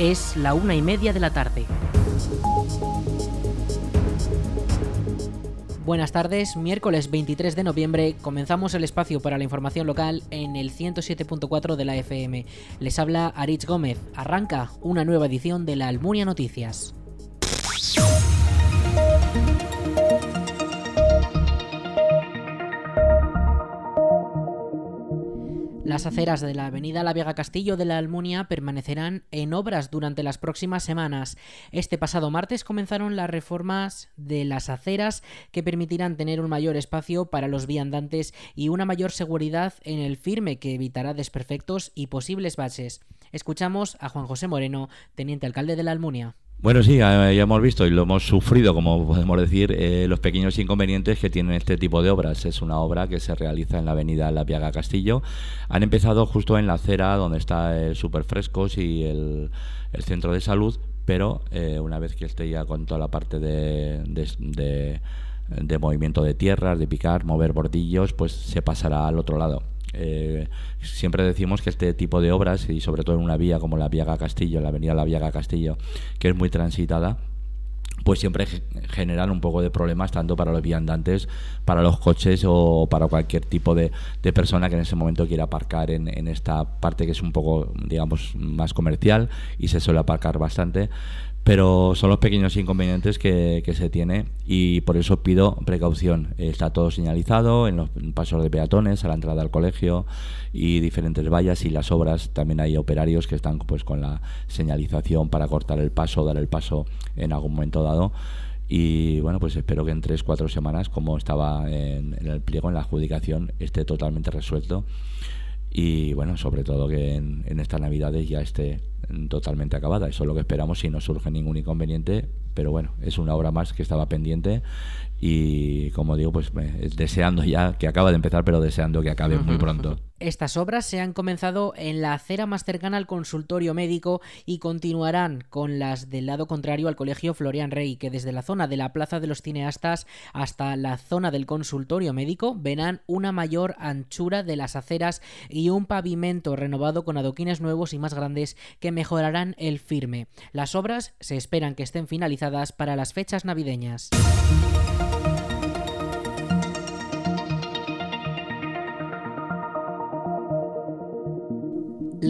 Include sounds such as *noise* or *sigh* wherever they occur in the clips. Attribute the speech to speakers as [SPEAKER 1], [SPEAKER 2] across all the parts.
[SPEAKER 1] Es la una y media de la tarde. Buenas tardes, miércoles 23 de noviembre comenzamos el espacio para la información local en el 107.4 de la FM. Les habla Aritz Gómez. Arranca una nueva edición de la Almunia Noticias. Las aceras de la avenida La Vega Castillo de la Almunia permanecerán en obras durante las próximas semanas. Este pasado martes comenzaron las reformas de las aceras que permitirán tener un mayor espacio para los viandantes y una mayor seguridad en el firme que evitará desperfectos y posibles baches. Escuchamos a Juan José Moreno, teniente alcalde de la Almunia.
[SPEAKER 2] Bueno, sí, ya hemos visto y lo hemos sufrido, como podemos decir, eh, los pequeños inconvenientes que tienen este tipo de obras. Es una obra que se realiza en la avenida La Piaga Castillo. Han empezado justo en la acera donde está el Superfrescos y el, centro de salud, pero eh, una vez que esté ya con toda la parte de, de movimiento de tierras, de picar, mover bordillos, pues se pasará al otro lado. Eh, siempre decimos que este tipo de obras, y sobre todo en una vía como la Viaga Castillo, la avenida La Viaga Castillo, que es muy transitada, pues siempre generan un poco de problemas tanto para los viandantes, para los coches o para cualquier tipo de, persona que en ese momento quiera aparcar en, en, esta parte que es un poco, digamos, más comercial y se suele aparcar bastante pero son los pequeños inconvenientes que, se tiene y por eso pido precaución. Está todo señalizado en los pasos de peatones, a la entrada al colegio y diferentes vallas y las obras. También hay operarios que están pues con la señalización para cortar el paso, dar el paso en algún momento dado. Y bueno, pues espero que en tres, cuatro semanas, como estaba en, el pliego, en la adjudicación, esté totalmente resuelto y bueno, sobre todo que en, en estas navidades ya esté totalmente acabada. Eso es lo que esperamos si no surge ningún inconveniente, pero bueno, es una obra más que estaba pendiente y como digo, pues deseando ya que acaba de empezar, pero deseando que acabe muy pronto.
[SPEAKER 1] Estas obras se han comenzado en la acera más cercana al consultorio médico y continuarán con las del lado contrario al Colegio Florian Rey, que desde la zona de la Plaza de los Cineastas hasta la zona del consultorio médico verán una mayor anchura de las aceras y un pavimento renovado con adoquines nuevos y más grandes que mejorarán el firme. Las obras se esperan que estén finalizadas para las fechas navideñas.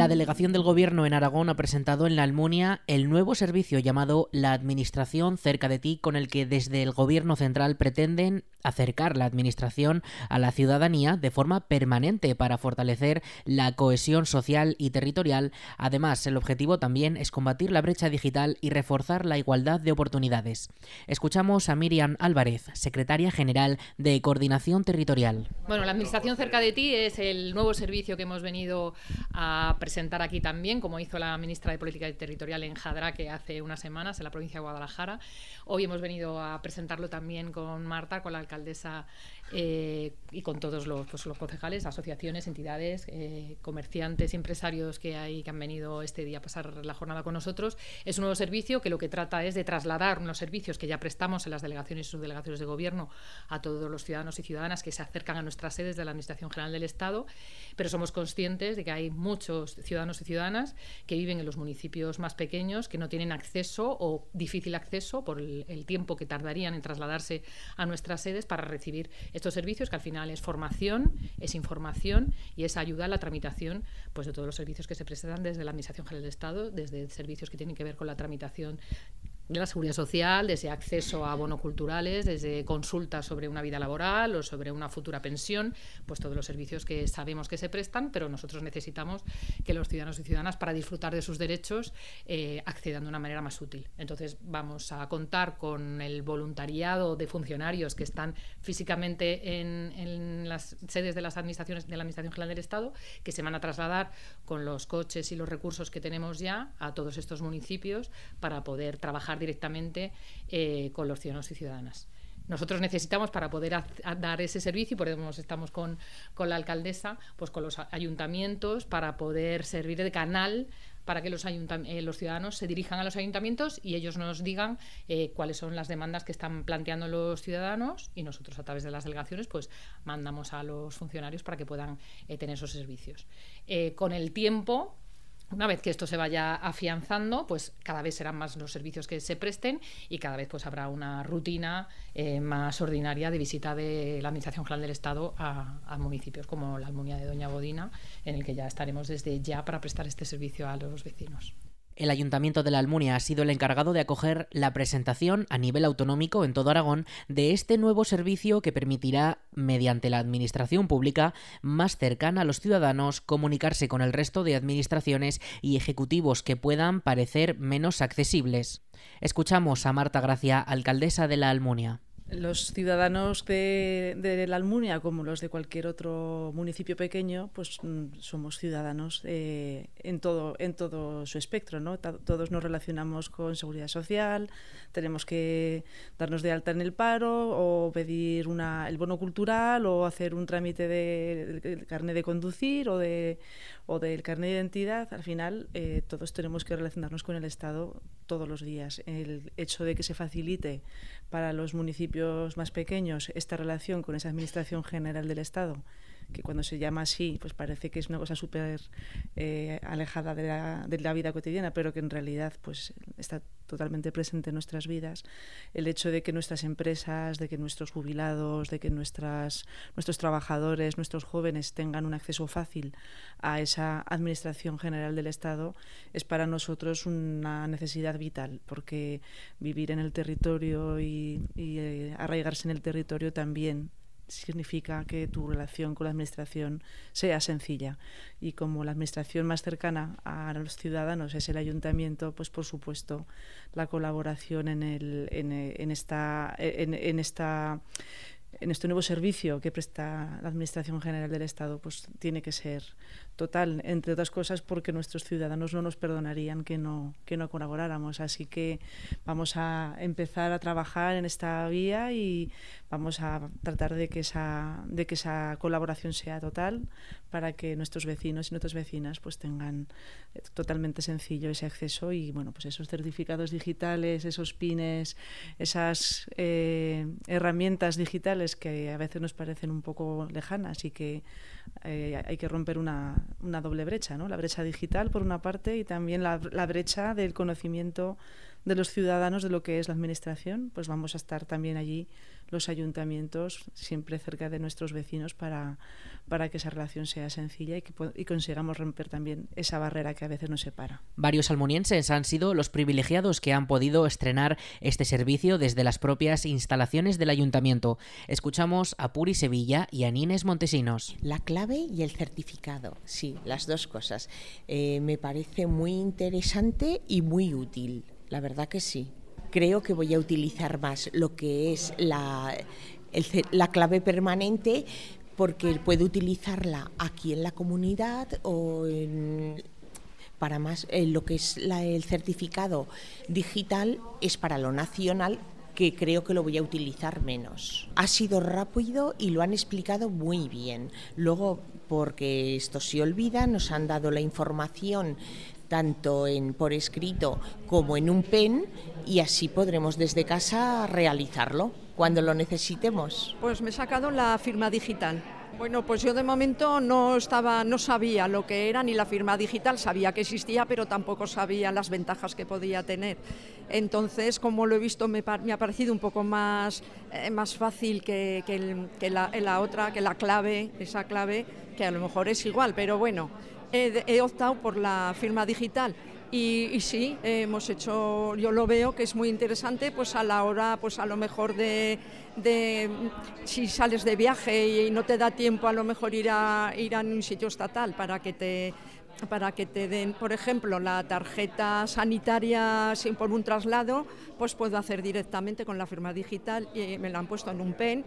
[SPEAKER 1] La delegación del Gobierno en Aragón ha presentado en la Almunia el nuevo servicio llamado La Administración cerca de ti, con el que desde el Gobierno central pretenden acercar la Administración a la ciudadanía de forma permanente para fortalecer la cohesión social y territorial. Además, el objetivo también es combatir la brecha digital y reforzar la igualdad de oportunidades. Escuchamos a Miriam Álvarez, secretaria general de Coordinación Territorial.
[SPEAKER 3] Bueno, la Administración cerca de ti es el nuevo servicio que hemos venido a presentar aquí también, como hizo la ministra de Política Territorial en Jadraque hace unas semanas en la provincia de Guadalajara. Hoy hemos venido a presentarlo también con Marta, con la alcaldesa eh, y con todos los, pues, los, concejales, asociaciones, entidades, eh, comerciantes empresarios que, hay, que han venido este día a pasar la jornada con nosotros. Es un nuevo servicio que lo que trata es de trasladar unos servicios que ya prestamos en las delegaciones y subdelegaciones de gobierno a todos los ciudadanos y ciudadanas que se acercan a nuestras sedes de la Administración General del Estado, pero somos conscientes de que hay muchos ciudadanos y ciudadanas que viven en los municipios más pequeños, que no tienen acceso o difícil acceso por el, tiempo que tardarían en trasladarse a nuestras sedes para recibir estos servicios, que al final es formación, es información y es ayuda a la tramitación pues, de todos los servicios que se prestan desde la Administración General del Estado, desde servicios que tienen que ver con la tramitación de la seguridad social, desde acceso a bonos culturales, desde consultas sobre una vida laboral o sobre una futura pensión, pues todos los servicios que sabemos que se prestan, pero nosotros necesitamos que los ciudadanos y ciudadanas, para disfrutar de sus derechos, eh, accedan de una manera más útil. Entonces, vamos a contar con el voluntariado de funcionarios que están físicamente en, en las sedes de las administraciones de la Administración General del Estado, que se van a trasladar con los coches y los recursos que tenemos ya a todos estos municipios para poder trabajar directamente eh, con los ciudadanos y ciudadanas. Nosotros necesitamos para poder dar ese servicio, y por eso estamos con, con, la alcaldesa, pues con los ayuntamientos, para poder servir de canal para que los, eh, los ciudadanos se dirijan a los ayuntamientos y ellos nos digan eh, cuáles son las demandas que están planteando los ciudadanos y nosotros a través de las delegaciones pues mandamos a los funcionarios para que puedan tener esos servicios. con el tiempo Una vez que esto se vaya afianzando, pues cada vez serán más los servicios que se presten y cada vez pues habrá una rutina eh, más ordinaria de visita de la Administración General del Estado a, municipios como la Almunia de Doña Bodina, en el que ya estaremos desde ya para prestar este servicio a los vecinos.
[SPEAKER 1] El Ayuntamiento de la Almunia ha sido el encargado de acoger la presentación a nivel autonómico en todo Aragón de este nuevo servicio que permitirá, mediante la administración pública más cercana a los ciudadanos, comunicarse con el resto de administraciones y ejecutivos que puedan parecer menos accesibles. Escuchamos a Marta Gracia, alcaldesa de la Almunia.
[SPEAKER 4] Los ciudadanos de, la Almunia, como los de cualquier otro municipio pequeño, pues mm, somos ciudadanos eh, en, todo, en todo su espectro. ¿no? Todos nos relacionamos con seguridad social, tenemos que darnos de alta en el paro o pedir una, el bono cultural o hacer un trámite de, de, carnet de conducir o, de, o del carnet de identidad. Al final, eh, todos tenemos que relacionarnos con el Estado todos los días. El hecho de que se facilite para los municipios más pequeños esta relación con esa Administración General del Estado que cuando se llama así, pues parece que es una cosa súper eh, alejada de la, de la, vida cotidiana, pero que en realidad pues está totalmente presente en nuestras vidas. El hecho de que nuestras empresas, de que nuestros jubilados, de que nuestras, nuestros trabajadores, nuestros jóvenes tengan un acceso fácil a esa Administración General del Estado es para nosotros una necesidad vital, porque vivir en el territorio y, y eh, arraigarse en el territorio también significa que tu relación con la administración sea sencilla. Y como la administración más cercana a los ciudadanos es el ayuntamiento, pues por supuesto la colaboración en, el, en, esta, en esta en este nuevo servicio que presta la Administración General del Estado, pues tiene que ser total, entre otras cosas porque nuestros ciudadanos no nos perdonarían que no, que no colaboráramos. Así que vamos a empezar a trabajar en esta vía y vamos a tratar de que esa, de que esa colaboración sea total para que nuestros vecinos y nuestras vecinas pues tengan eh, totalmente sencillo ese acceso y bueno pues esos certificados digitales, esos pines, esas eh, herramientas digitales que a veces nos parecen un poco lejanas y que eh, hay que romper una, una, doble brecha, ¿no? La brecha digital por una parte y también la, la brecha del conocimiento de los ciudadanos de lo que es la administración, pues vamos a estar también allí los ayuntamientos siempre cerca de nuestros vecinos para, para que esa relación sea sencilla y que y consigamos romper también esa barrera que a veces nos separa.
[SPEAKER 1] Varios almonienses han sido los privilegiados que han podido estrenar este servicio desde las propias instalaciones del ayuntamiento. Escuchamos a Puri Sevilla y a Nines Montesinos.
[SPEAKER 5] La clave y el certificado, sí, las dos cosas. Eh, me parece muy interesante y muy útil. La verdad que sí. Creo que voy a utilizar más lo que es la, la clave permanente porque puedo utilizarla aquí en la comunidad o para más en lo que es el certificado digital es para lo nacional que creo que lo voy a utilizar menos. Ha sido rápido y lo han explicado muy bien. Luego, porque esto se olvida, nos han dado la información tanto en, por escrito como en un pen y así podremos desde casa realizarlo cuando lo necesitemos.
[SPEAKER 6] Pues me he sacado la firma digital. Bueno, pues yo de momento no estaba, no sabía lo que era ni la firma digital, sabía que existía, pero tampoco sabía las ventajas que podía tener. Entonces, como lo he visto, me, me ha parecido un poco más, eh, más fácil que, que, la otra, que la clave, esa clave, que a lo mejor es igual, pero bueno, he, optado por la firma digital. Y, y, sí, hemos hecho, yo lo veo que es muy interesante, pues a la hora, pues a lo mejor de, de si sales de viaje y no te da tiempo a lo mejor ir a ir a un sitio estatal para que te para que te den, por ejemplo, la tarjeta sanitaria sin por un traslado, pues puedo hacer directamente con la firma digital y me la han puesto en un pen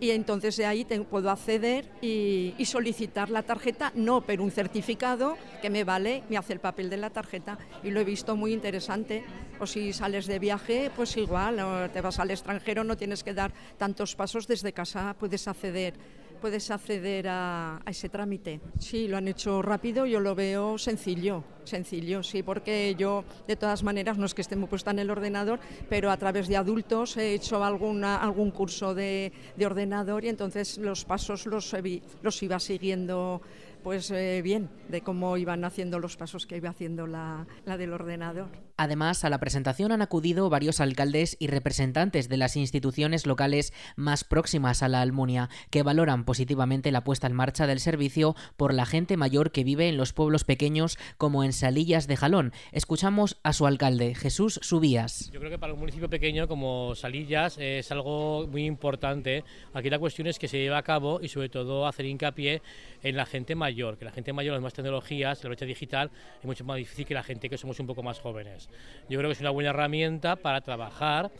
[SPEAKER 6] y entonces de ahí te, puedo acceder y, solicitar la tarjeta, no, pero un certificado que me vale, me hace el papel de la tarjeta y lo he visto muy interesante. O si sales de viaje, pues igual, o te vas al extranjero, no tienes que dar tantos pasos desde casa, puedes acceder puedes acceder a, ese trámite. Sí, lo han hecho rápido, yo lo veo sencillo, sencillo, sí, porque yo de todas maneras no es que esté muy puesta en el ordenador, pero a través de adultos he hecho alguna, algún curso de, de ordenador y entonces los pasos los, los iba siguiendo pues eh, bien, de cómo iban haciendo los pasos que iba haciendo la, la del ordenador.
[SPEAKER 1] Además, a la presentación han acudido varios alcaldes y representantes de las instituciones locales más próximas a la Almunia, que valoran positivamente la puesta en marcha del servicio por la gente mayor que vive en los pueblos pequeños como en Salillas de Jalón. Escuchamos a su alcalde, Jesús Subías.
[SPEAKER 7] Yo creo que para un municipio pequeño como Salillas es algo muy importante. Aquí la cuestión es que se lleve a cabo y sobre todo hacer hincapié en la gente mayor, que la gente mayor, las más tecnologías, la brecha digital es mucho más difícil que la gente que somos un poco más jóvenes. Yo creo que es una buena herramienta para trabajar,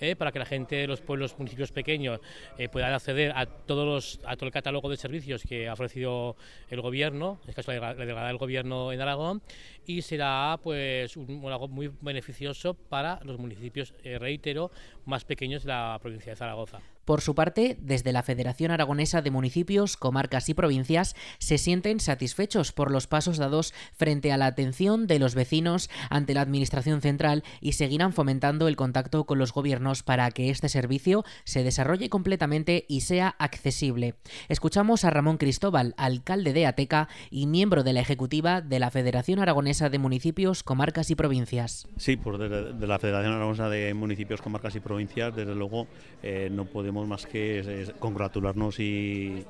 [SPEAKER 7] eh, para que la gente de los pueblos, municipios pequeños eh, puedan acceder a, todos los, a todo el catálogo de servicios que ha ofrecido el gobierno, en este caso la delegada del gobierno en Aragón, y será pues un, algo muy beneficioso para los municipios, eh, reitero, más pequeños de la provincia de Zaragoza.
[SPEAKER 1] Por su parte, desde la Federación Aragonesa de Municipios, Comarcas y Provincias se sienten satisfechos por los pasos dados frente a la atención de los vecinos ante la Administración Central y seguirán fomentando el contacto con los gobiernos para que este servicio se desarrolle completamente y sea accesible. Escuchamos a Ramón Cristóbal, alcalde de Ateca y miembro de la Ejecutiva de la Federación Aragonesa de Municipios, Comarcas y Provincias.
[SPEAKER 8] Sí, pues de, la Federación Aragonesa de Municipios, Comarcas y Provincias, desde luego eh, no podemos más que congratularnos y,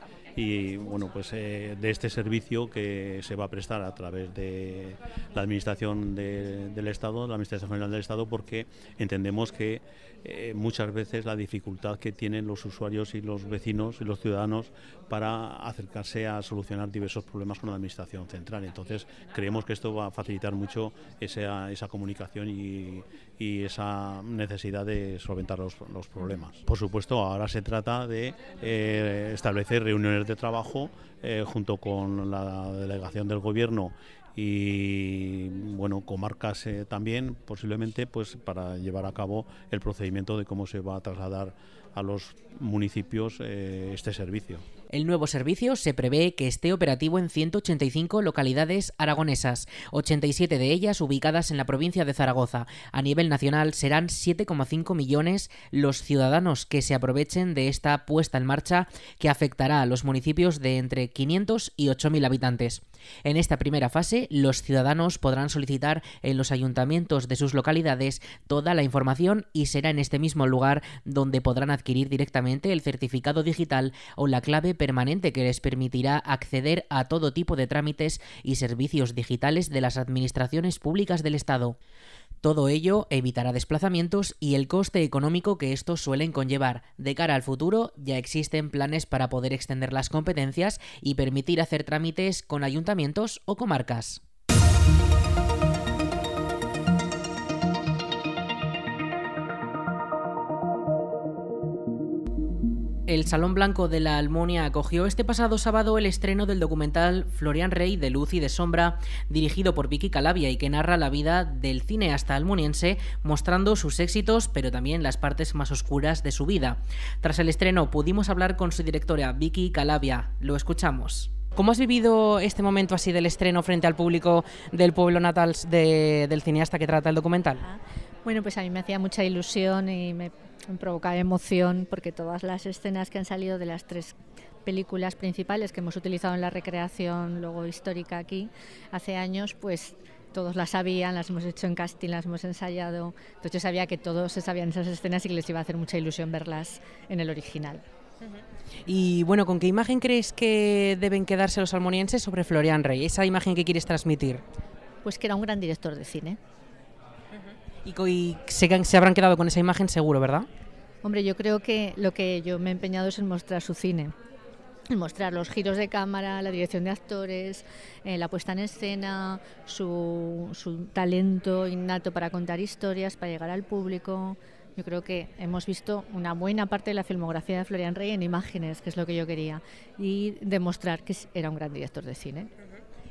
[SPEAKER 8] bueno pues eh, de este servicio que se va a prestar a través de la administración del Estado, la administración general del Estado, porque entendemos que eh, muchas veces la dificultad que tienen los usuarios y los vecinos y los ciudadanos para acercarse a solucionar diversos problemas con la administración central. Entonces creemos que esto va a facilitar mucho esa, esa comunicación y, y, esa necesidad de solventar los, los, problemas. Por supuesto, ahora se trata de eh, establecer reuniones de trabajo eh, junto con la delegación del gobierno y bueno comarcas eh, también posiblemente pues para llevar a cabo el procedimiento de cómo se va a trasladar a los municipios eh, este servicio.
[SPEAKER 1] El nuevo servicio se prevé que esté operativo en 185 localidades aragonesas, 87 de ellas ubicadas en la provincia de Zaragoza. A nivel nacional serán 7,5 millones los ciudadanos que se aprovechen de esta puesta en marcha que afectará a los municipios de entre 500 y 8.000 habitantes. En esta primera fase, los ciudadanos podrán solicitar en los ayuntamientos de sus localidades toda la información y será en este mismo lugar donde podrán adquirir directamente el certificado digital o la clave permanente que les permitirá acceder a todo tipo de trámites y servicios digitales de las administraciones públicas del Estado. Todo ello evitará desplazamientos y el coste económico que estos suelen conllevar. De cara al futuro, ya existen planes para poder extender las competencias y permitir hacer trámites con ayuntamientos o comarcas. El Salón Blanco de la Almonia acogió este pasado sábado el estreno del documental Florian Rey de Luz y de Sombra, dirigido por Vicky Calavia y que narra la vida del cineasta almoniense, mostrando sus éxitos, pero también las partes más oscuras de su vida. Tras el estreno pudimos hablar con su directora, Vicky Calavia. Lo escuchamos. ¿Cómo has vivido este momento así del estreno frente al público del pueblo natal del cineasta que trata el documental? Ah,
[SPEAKER 9] bueno, pues a mí me hacía mucha ilusión y me provocaba emoción porque todas las escenas que han salido de las tres películas principales que hemos utilizado en la recreación luego histórica aquí hace años, pues todos las sabían, las hemos hecho en casting, las hemos ensayado. Entonces yo sabía que todos se sabían esas escenas y que les iba a hacer mucha ilusión verlas en el original.
[SPEAKER 1] Y bueno, ¿con qué imagen crees que deben quedarse los almonienses sobre Florian Rey? Esa imagen que quieres transmitir.
[SPEAKER 9] Pues que era un gran director de cine.
[SPEAKER 1] Y, se, habrán quedado con esa imagen seguro, ¿verdad?
[SPEAKER 9] Hombre, yo creo que lo que yo me he empeñado es en mostrar su cine. En mostrar los giros de cámara, la dirección de actores, eh, la puesta en escena, su, su talento innato para contar historias, para llegar al público. Yo creo que hemos visto una buena parte de la filmografía de Florian Rey en imágenes, que es lo que yo quería, y demostrar que era un gran director de cine.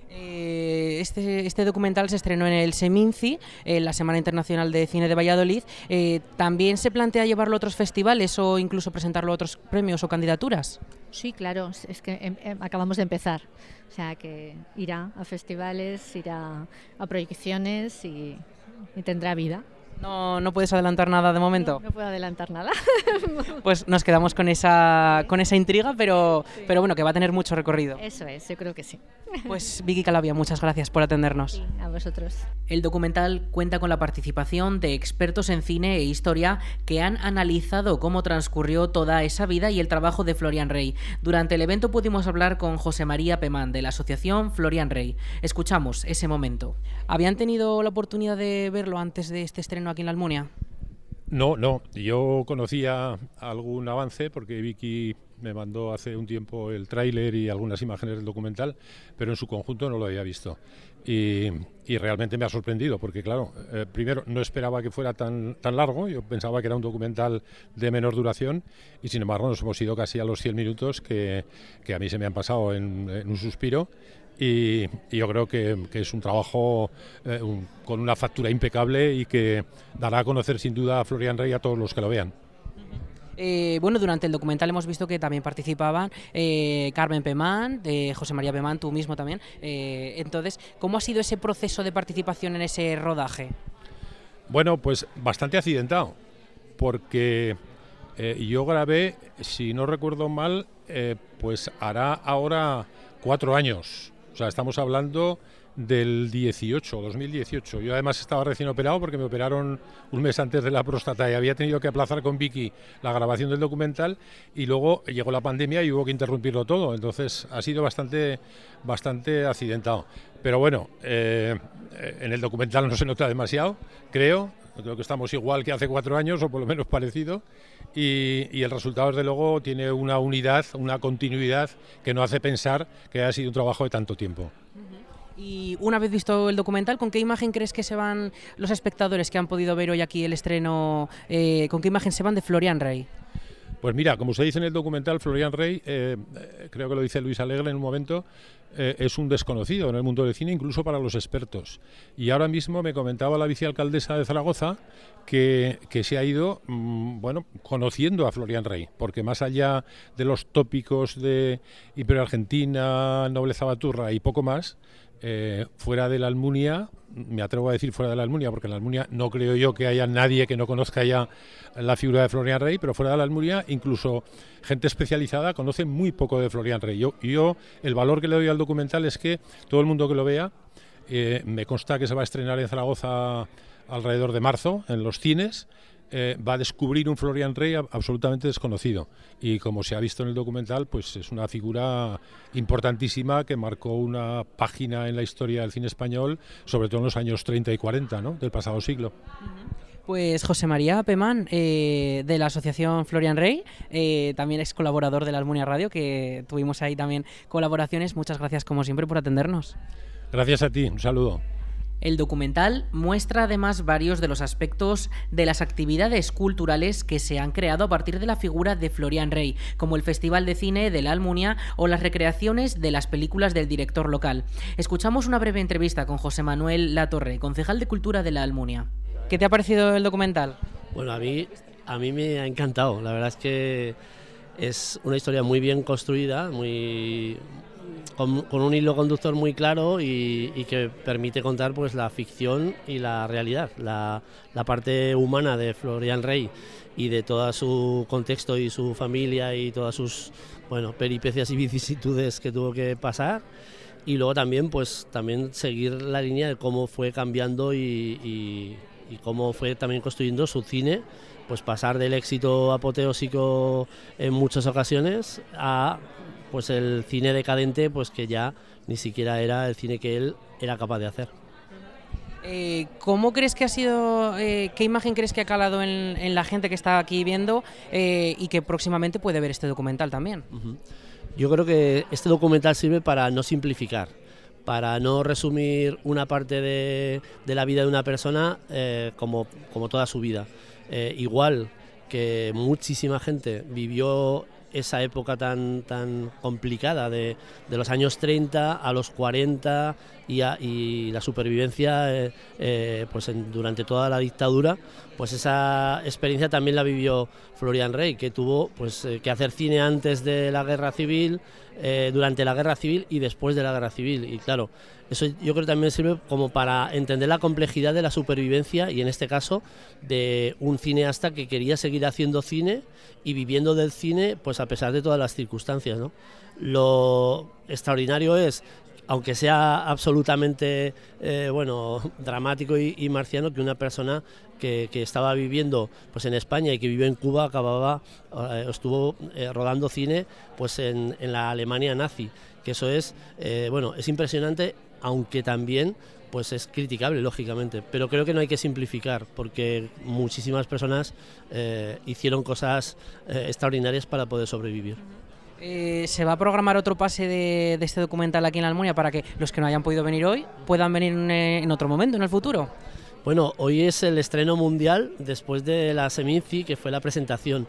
[SPEAKER 1] Eh, este, este, documental se estrenó en el Seminci, en la Semana Internacional de Cine de Valladolid. Eh, ¿También se plantea llevarlo a otros festivales o incluso presentarlo a otros premios o candidaturas?
[SPEAKER 9] Sí, claro, es que em, em, acabamos de empezar. O sea que irá a festivales, irá a proyecciones y tendrá vida.
[SPEAKER 1] No, no puedes adelantar nada de momento.
[SPEAKER 9] No, puedo adelantar nada. *laughs*
[SPEAKER 1] pues nos quedamos con esa, con esa intriga, pero, pero bueno, que va a tener mucho recorrido.
[SPEAKER 9] Eso es, yo creo que sí.
[SPEAKER 1] Pues Vicky Calavia, muchas gracias por atendernos.
[SPEAKER 9] a vosotros.
[SPEAKER 1] El documental cuenta con la participación de expertos en cine e historia que han analizado cómo transcurrió toda esa vida y el trabajo de Florian Rey. Durante el evento pudimos hablar con José María Pemán de la asociación Florian Rey. Escuchamos ese momento. ¿Habían tenido la oportunidad de verlo antes de este estreno aquí en la Almunia?
[SPEAKER 10] No, no. Yo conocía algún avance porque Vicky me mandó hace un tiempo el tráiler y algunas imágenes del documental, pero en su conjunto no lo había visto. Y, realmente me ha sorprendido, porque claro, eh, primero no esperaba que fuera tan, tan largo, yo pensaba que era un documental de menor duración, y sin embargo nos hemos ido casi a los 100 minutos que, que a mí se me han pasado en, un suspiro. Y, yo creo que, es un trabajo eh, con una factura impecable y que dará a conocer sin duda a Florian Rey a todos los que lo vean.
[SPEAKER 1] Eh, bueno, durante el documental hemos visto que también participaban eh, Carmen Pemán, de José María Pemán, tú mismo también. Eh, entonces, ¿cómo ha sido ese proceso de participación en ese rodaje?
[SPEAKER 10] Bueno, pues bastante accidentado, porque yo grabé, si no recuerdo mal, pues hará ahora cuatro años. O sea, estamos hablando del 18, 2018. Yo además estaba recién operado porque me operaron un mes antes de la próstata y había tenido que aplazar con Vicky la grabación del documental y luego llegó la pandemia y hubo que interrumpirlo todo. Entonces ha sido bastante, bastante accidentado. Pero bueno, eh, en el documental no se nota demasiado, creo. Creo que estamos igual que hace cuatro años o por lo menos parecido. Y, y el resultado, desde luego, tiene una unidad, una continuidad que no hace pensar que haya sido un trabajo de tanto tiempo.
[SPEAKER 1] Y una vez visto el documental, ¿con qué imagen crees que se van los espectadores que han podido ver hoy aquí el estreno? Eh, ¿Con qué imagen se van de Florian Rey?
[SPEAKER 10] Pues mira, como se dice en el documental, Florian Rey, eh, creo que lo dice Luis Alegre en un momento, eh, es un desconocido en el mundo del cine, incluso para los expertos. Y ahora mismo me comentaba la vicealcaldesa de Zaragoza que, se ha ido, mm, bueno, conociendo a Florian Rey, porque más allá de los tópicos de Imperio Argentina, Nobleza Baturra y poco más, eh, fuera de la Almunia, me atrevo a decir fuera de la Almunia, porque en la Almunia no creo yo que haya nadie que no conozca ya la figura de Florian Rey, pero fuera de la Almunia, incluso gente especializada conoce muy poco de Florian Rey. Yo, yo el valor que le doy al documental es que todo el mundo que lo vea, eh, me consta que se va a estrenar en Zaragoza alrededor de marzo en los cines eh, va a descubrir un Florian Rey absolutamente desconocido. Y como se ha visto en el documental, pues es una figura importantísima que marcó una página en la historia del cine español, sobre todo en los años 30 y 40 ¿no? del pasado siglo.
[SPEAKER 1] Pues José María Pemán, eh, de la Asociación Florian Rey, eh, también es colaborador de la Almunia Radio, que tuvimos ahí también colaboraciones. Muchas gracias, como siempre, por atendernos.
[SPEAKER 10] Gracias a ti, un saludo.
[SPEAKER 1] El documental muestra además varios de los aspectos de las actividades culturales que se han creado a partir de la figura de Florian Rey, como el Festival de Cine de la Almunia o las recreaciones de las películas del director local. Escuchamos una breve entrevista con José Manuel Latorre, concejal de Cultura de la Almunia. ¿Qué te ha parecido el documental?
[SPEAKER 11] Bueno, a mí, a mí me ha encantado. La verdad es que es una historia muy bien construida, muy, con, un hilo conductor muy claro y, que permite contar pues la ficción y la realidad, la, parte humana de Florian Rey y de todo su contexto y su familia y todas sus bueno peripecias y vicisitudes que tuvo que pasar. Y luego también pues también seguir la línea de cómo fue cambiando y, y cómo fue también construyendo su cine pues pasar del éxito apoteósico en muchas ocasiones a pues el cine decadente, pues que ya ni siquiera era el cine que él era capaz de hacer.
[SPEAKER 1] Eh, ¿Cómo crees que ha sido, eh, qué imagen crees que ha calado en, la gente que está aquí viendo eh, y que próximamente puede ver este documental también?
[SPEAKER 11] Yo creo que este documental sirve para no simplificar, para no resumir una parte de, de la vida de una persona como, como toda su vida. igual que muchísima gente vivió esa época tan, tan complicada de, de los años 30 a los 40 y, y la supervivencia eh, eh, pues durante toda la dictadura, pues esa experiencia también la vivió Florian Rey, que tuvo pues, eh, que hacer cine antes de la guerra civil, durante la guerra civil y después de la guerra civil. Y claro, eso yo creo que también sirve como para entender la complejidad de la supervivencia y en este caso de un cineasta que quería seguir haciendo cine y viviendo del cine pues a pesar de todas las circunstancias. ¿no? Lo extraordinario es aunque sea absolutamente eh, bueno, *laughs* dramático y, marciano, que una persona que, estaba viviendo pues en España y que vivió en Cuba acababa, eh, estuvo eh, rodando cine pues en, la Alemania nazi, que eso es, bueno, es impresionante, aunque también pues es criticable, lógicamente. Pero creo que no hay que simplificar, porque muchísimas personas hicieron cosas extraordinarias para poder sobrevivir.
[SPEAKER 1] Eh, ¿Se va a programar otro pase de, este documental aquí en la Almunia para que los que no hayan podido venir hoy puedan venir en, otro momento, en el futuro?
[SPEAKER 11] Bueno, hoy es el estreno mundial después de la Seminci, que fue la presentación.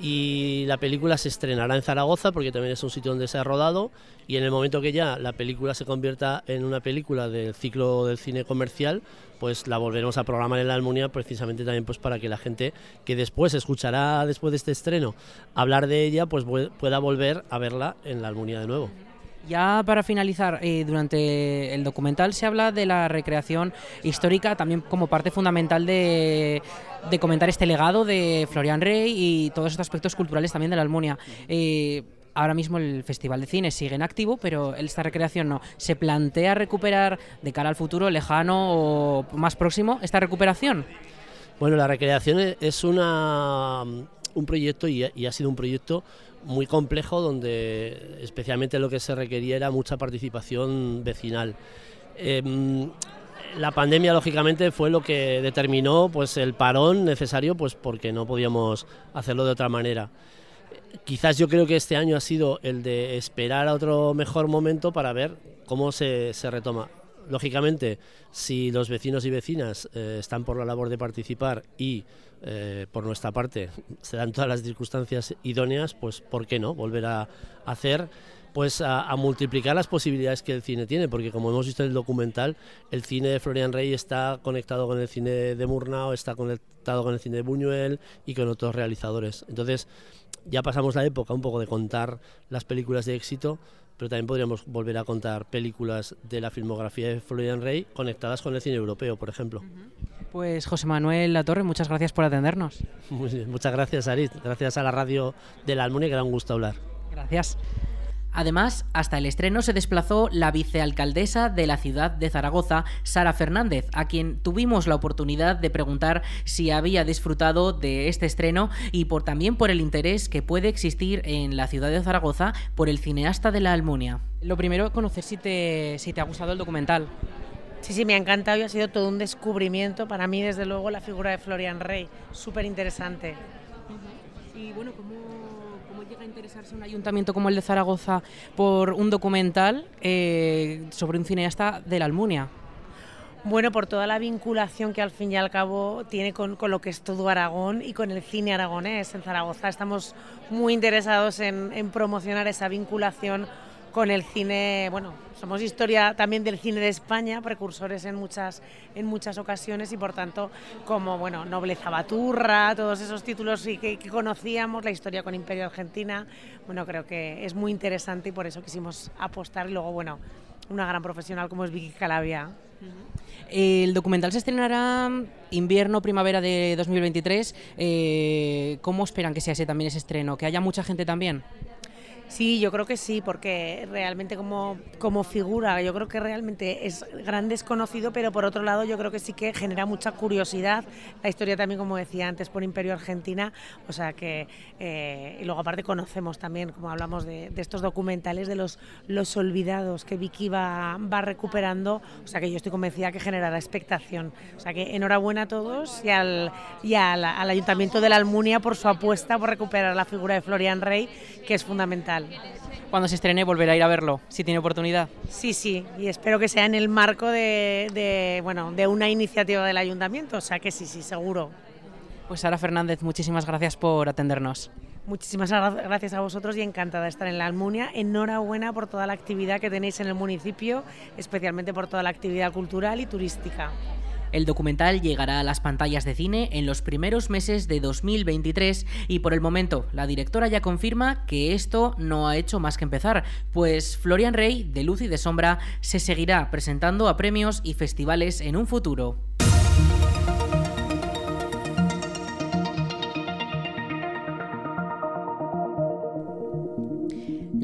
[SPEAKER 11] Y la película se estrenará en Zaragoza, porque también es un sitio donde se ha rodado. Y en el momento que ya la película se convierta en una película del ciclo del cine comercial, pues la volveremos a programar en la Almunia precisamente también pues para que la gente que después escuchará después de este estreno hablar de ella, pues pueda volver a verla en la Almunia de nuevo.
[SPEAKER 1] Ya para finalizar, eh, durante el documental se habla de la recreación histórica también como parte fundamental de, comentar este legado de Florian Rey y todos estos aspectos culturales también de la Almunia. Eh, ahora mismo el Festival de Cine sigue en activo, pero esta recreación no. ¿Se plantea recuperar de cara al futuro lejano o más próximo esta recuperación?
[SPEAKER 11] Bueno, la recreación es una, un proyecto y ha sido un proyecto muy complejo donde especialmente lo que se requería era mucha participación vecinal. Em, la pandemia lógicamente fue lo que determinó pues el parón necesario pues porque no podíamos hacerlo de otra manera. Quizás yo creo que este año ha sido el de esperar a otro mejor momento para ver cómo se, se retoma. Lógicamente, si los vecinos y vecinas eh, están por la labor de participar y eh, por nuestra parte se dan todas las circunstancias idóneas, pues ¿por qué no? Volver a hacer pues a, multiplicar las posibilidades que el cine tiene, porque como hemos visto en el documental, el cine de Florian Rey está conectado con el cine de Murnau, está conectado con el cine de Buñuel y con otros realizadores. Entonces, ya pasamos la época un poco de contar las películas de éxito, pero también podríamos volver a contar películas de la filmografía de Florian Rey conectadas con el cine europeo, por ejemplo.
[SPEAKER 1] Pues José Manuel Latorre, muchas gracias por atendernos.
[SPEAKER 11] muchas gracias, Arit. Gracias a la radio de la Almunia, que da un gusto hablar.
[SPEAKER 1] Gracias. Además, hasta el estreno se desplazó la vicealcaldesa de la ciudad de Zaragoza, Sara Fernández, a quien tuvimos la oportunidad de preguntar si había disfrutado de este estreno y por, también por el interés que puede existir en la ciudad de Zaragoza por el cineasta de la Almunia. Lo primero, conocer si te, si te ha gustado el documental.
[SPEAKER 12] Sí, sí, me ha encantado y ha sido todo un descubrimiento para mí, desde luego, la figura de Florian Rey. Súper interesante.
[SPEAKER 1] Y bueno, ¿cómo llega a interesarse un ayuntamiento como el de Zaragoza por un documental eh, sobre un cineasta de la Almunia?
[SPEAKER 12] Bueno, por toda la vinculación que al fin y al cabo tiene con, lo que es todo Aragón y con el cine aragonés. En Zaragoza estamos muy interesados en promocionar esa vinculación con el cine, bueno, somos historia también del cine de España, precursores en muchas, en muchas ocasiones y por tanto, como bueno, Nobleza Baturra, todos esos títulos que, que conocíamos, la historia con Imperio Argentina, bueno, creo que es muy interesante y por eso quisimos apostar y luego, bueno, una gran profesional como es Vicky Calavia.
[SPEAKER 1] El documental se estrenará invierno, primavera de 2023. Eh, ¿Cómo esperan que sea ese también ese estreno? ¿Que haya mucha gente también?
[SPEAKER 12] Sí, yo creo que sí, porque realmente como, como figura, yo creo que realmente es gran desconocido, pero por otro lado yo creo que sí que genera mucha curiosidad. La historia también, como decía antes, por Imperio Argentina, o sea que, eh, y luego aparte conocemos también, como hablamos de, estos documentales, de los, los olvidados que Vicky va, va recuperando, o sea que yo estoy convencida que generará expectación. O sea que enhorabuena a todos y al, y al, al Ayuntamiento de la Almunia por su apuesta por recuperar la figura de Florian Rey, que es fundamental.
[SPEAKER 1] Cuando se estrene volverá a ir a verlo, si tiene oportunidad.
[SPEAKER 12] Sí, sí, y espero que sea en el marco de, bueno, de una iniciativa del ayuntamiento, o sea que sí, sí, seguro.
[SPEAKER 1] Pues Sara Fernández, muchísimas gracias por atendernos.
[SPEAKER 12] Muchísimas gracias a vosotros y encantada de estar en la Almunia. Enhorabuena por toda la actividad que tenéis en el municipio, especialmente por toda la actividad cultural y turística.
[SPEAKER 1] El documental llegará a las pantallas de cine en los primeros meses de 2023 y por el momento la directora ya confirma que esto no ha hecho más que empezar, pues Florian Rey, de Luz y de Sombra, se seguirá presentando a premios y festivales en un futuro.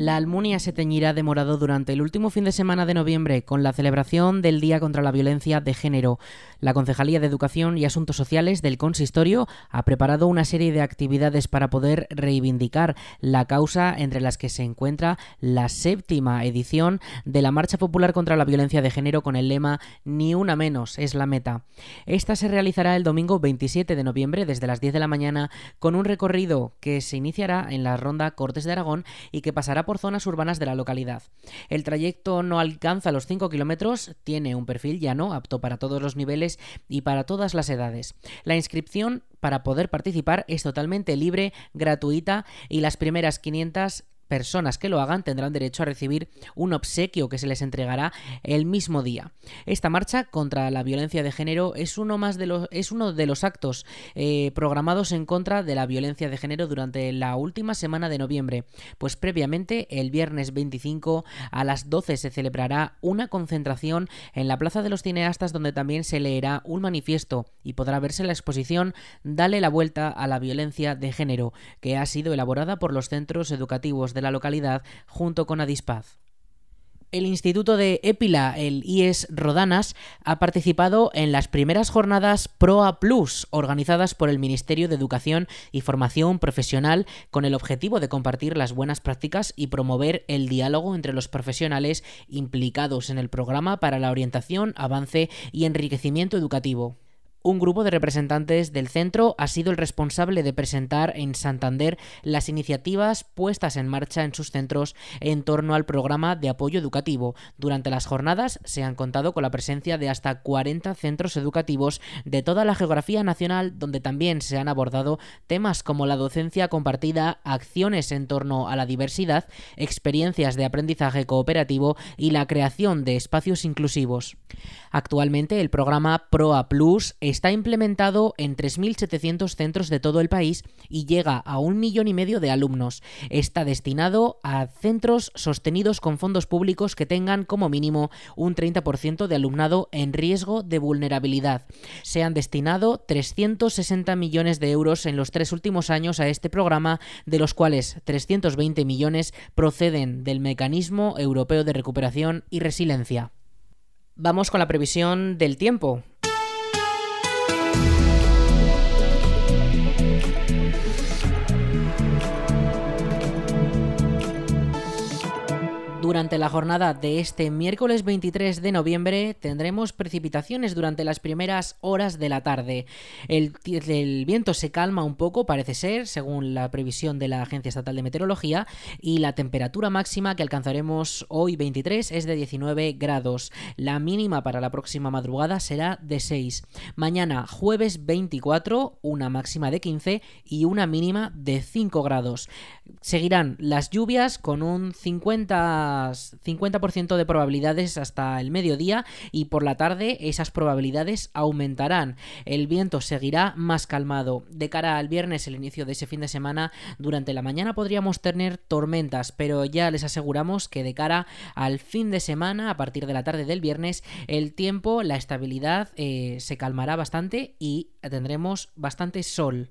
[SPEAKER 1] La Almunia se teñirá de morado durante el último fin de semana de noviembre con la celebración del Día contra la Violencia de Género. La Concejalía de Educación y Asuntos Sociales del Consistorio ha preparado una serie de actividades para poder reivindicar la causa entre las que se encuentra la séptima edición de la Marcha Popular contra la Violencia de Género con el lema Ni una menos es la meta. Esta se realizará el domingo 27 de noviembre desde las 10 de la mañana con un recorrido que se iniciará en la ronda Cortes de Aragón y que pasará por zonas urbanas de la localidad. El trayecto no alcanza los 5 kilómetros, tiene un perfil llano, apto para todos los niveles y para todas las edades. La inscripción para poder participar es totalmente libre, gratuita y las primeras 500 personas que lo hagan tendrán derecho a recibir un obsequio que se les entregará el mismo día. Esta marcha contra la violencia de género es uno, más de los, es uno de los actos eh, programados en contra de la violencia de género durante la última semana de noviembre, pues previamente el viernes 25 a las 12 se celebrará una concentración en la Plaza de los Cineastas donde también se leerá un manifiesto y podrá verse la exposición Dale la vuelta a la violencia de género, que ha sido elaborada por los centros educativos de la localidad junto con Adispaz. El Instituto de Épila, el IES Rodanas, ha participado en las primeras jornadas PROA Plus, organizadas por el Ministerio de Educación y Formación Profesional, con el objetivo de compartir las buenas prácticas y promover el diálogo entre los profesionales implicados en el programa para la orientación, avance y enriquecimiento educativo un grupo de representantes del centro ha sido el responsable de presentar en Santander las iniciativas puestas en marcha en sus centros en torno al programa de apoyo educativo. Durante las jornadas se han contado con la presencia de hasta 40 centros educativos de toda la geografía nacional donde también se han abordado temas como la docencia compartida, acciones en torno a la diversidad, experiencias de aprendizaje cooperativo y la creación de espacios inclusivos. Actualmente el programa PROA Plus está implementado en 3.700 centros de todo el país y llega a un millón y medio de alumnos. Está destinado a centros sostenidos con fondos públicos que tengan como mínimo un 30% de alumnado en riesgo de vulnerabilidad. Se han destinado 360 millones de euros en los tres últimos años a este programa, de los cuales 320 millones proceden del Mecanismo Europeo de Recuperación y Resiliencia. Vamos con la previsión del tiempo. Durante la jornada de este miércoles 23 de noviembre tendremos precipitaciones durante las primeras horas de la tarde. El, viento se calma un poco, parece ser, según la previsión de la Agencia Estatal de Meteorología, y la temperatura máxima que alcanzaremos hoy 23 es de 19 grados. La mínima para la próxima madrugada será de 6. Mañana jueves 24, una máxima de 15 y una mínima de 5 grados. Seguirán las lluvias con un 50 50% de probabilidades hasta el mediodía y por la tarde esas probabilidades aumentarán. El viento seguirá más calmado. De cara al viernes, el inicio de ese fin de semana, durante la mañana podríamos tener tormentas, pero ya les aseguramos que de cara al fin de semana, a partir de la tarde del viernes, el tiempo, la estabilidad eh, se calmará bastante y tendremos bastante sol.